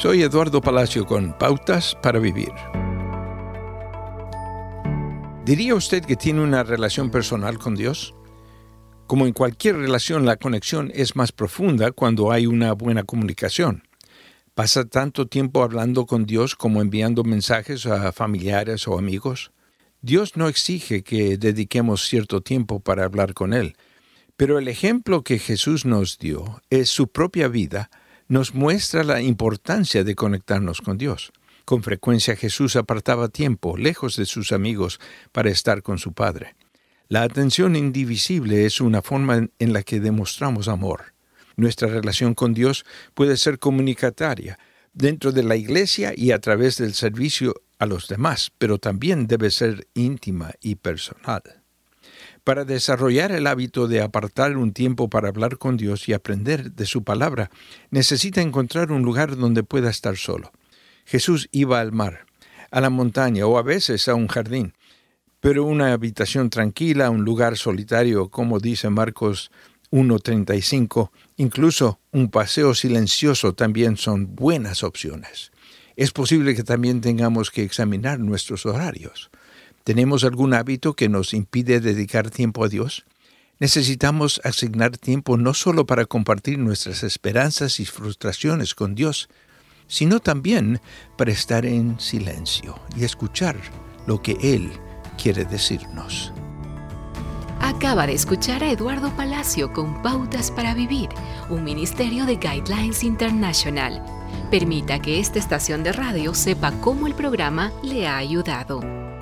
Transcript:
Soy Eduardo Palacio con Pautas para Vivir. ¿Diría usted que tiene una relación personal con Dios? Como en cualquier relación, la conexión es más profunda cuando hay una buena comunicación. ¿Pasa tanto tiempo hablando con Dios como enviando mensajes a familiares o amigos? Dios no exige que dediquemos cierto tiempo para hablar con Él, pero el ejemplo que Jesús nos dio es su propia vida, nos muestra la importancia de conectarnos con Dios. Con frecuencia Jesús apartaba tiempo, lejos de sus amigos, para estar con su Padre. La atención indivisible es una forma en la que demostramos amor. Nuestra relación con Dios puede ser comunicataria, dentro de la iglesia y a través del servicio a los demás, pero también debe ser íntima y personal. Para desarrollar el hábito de apartar un tiempo para hablar con Dios y aprender de su palabra, necesita encontrar un lugar donde pueda estar solo. Jesús iba al mar, a la montaña o a veces a un jardín, pero una habitación tranquila, un lugar solitario, como dice Marcos 1.35, incluso un paseo silencioso también son buenas opciones. Es posible que también tengamos que examinar nuestros horarios. ¿Tenemos algún hábito que nos impide dedicar tiempo a Dios? Necesitamos asignar tiempo no solo para compartir nuestras esperanzas y frustraciones con Dios, sino también para estar en silencio y escuchar lo que Él quiere decirnos. Acaba de escuchar a Eduardo Palacio con Pautas para Vivir, un ministerio de Guidelines International. Permita que esta estación de radio sepa cómo el programa le ha ayudado.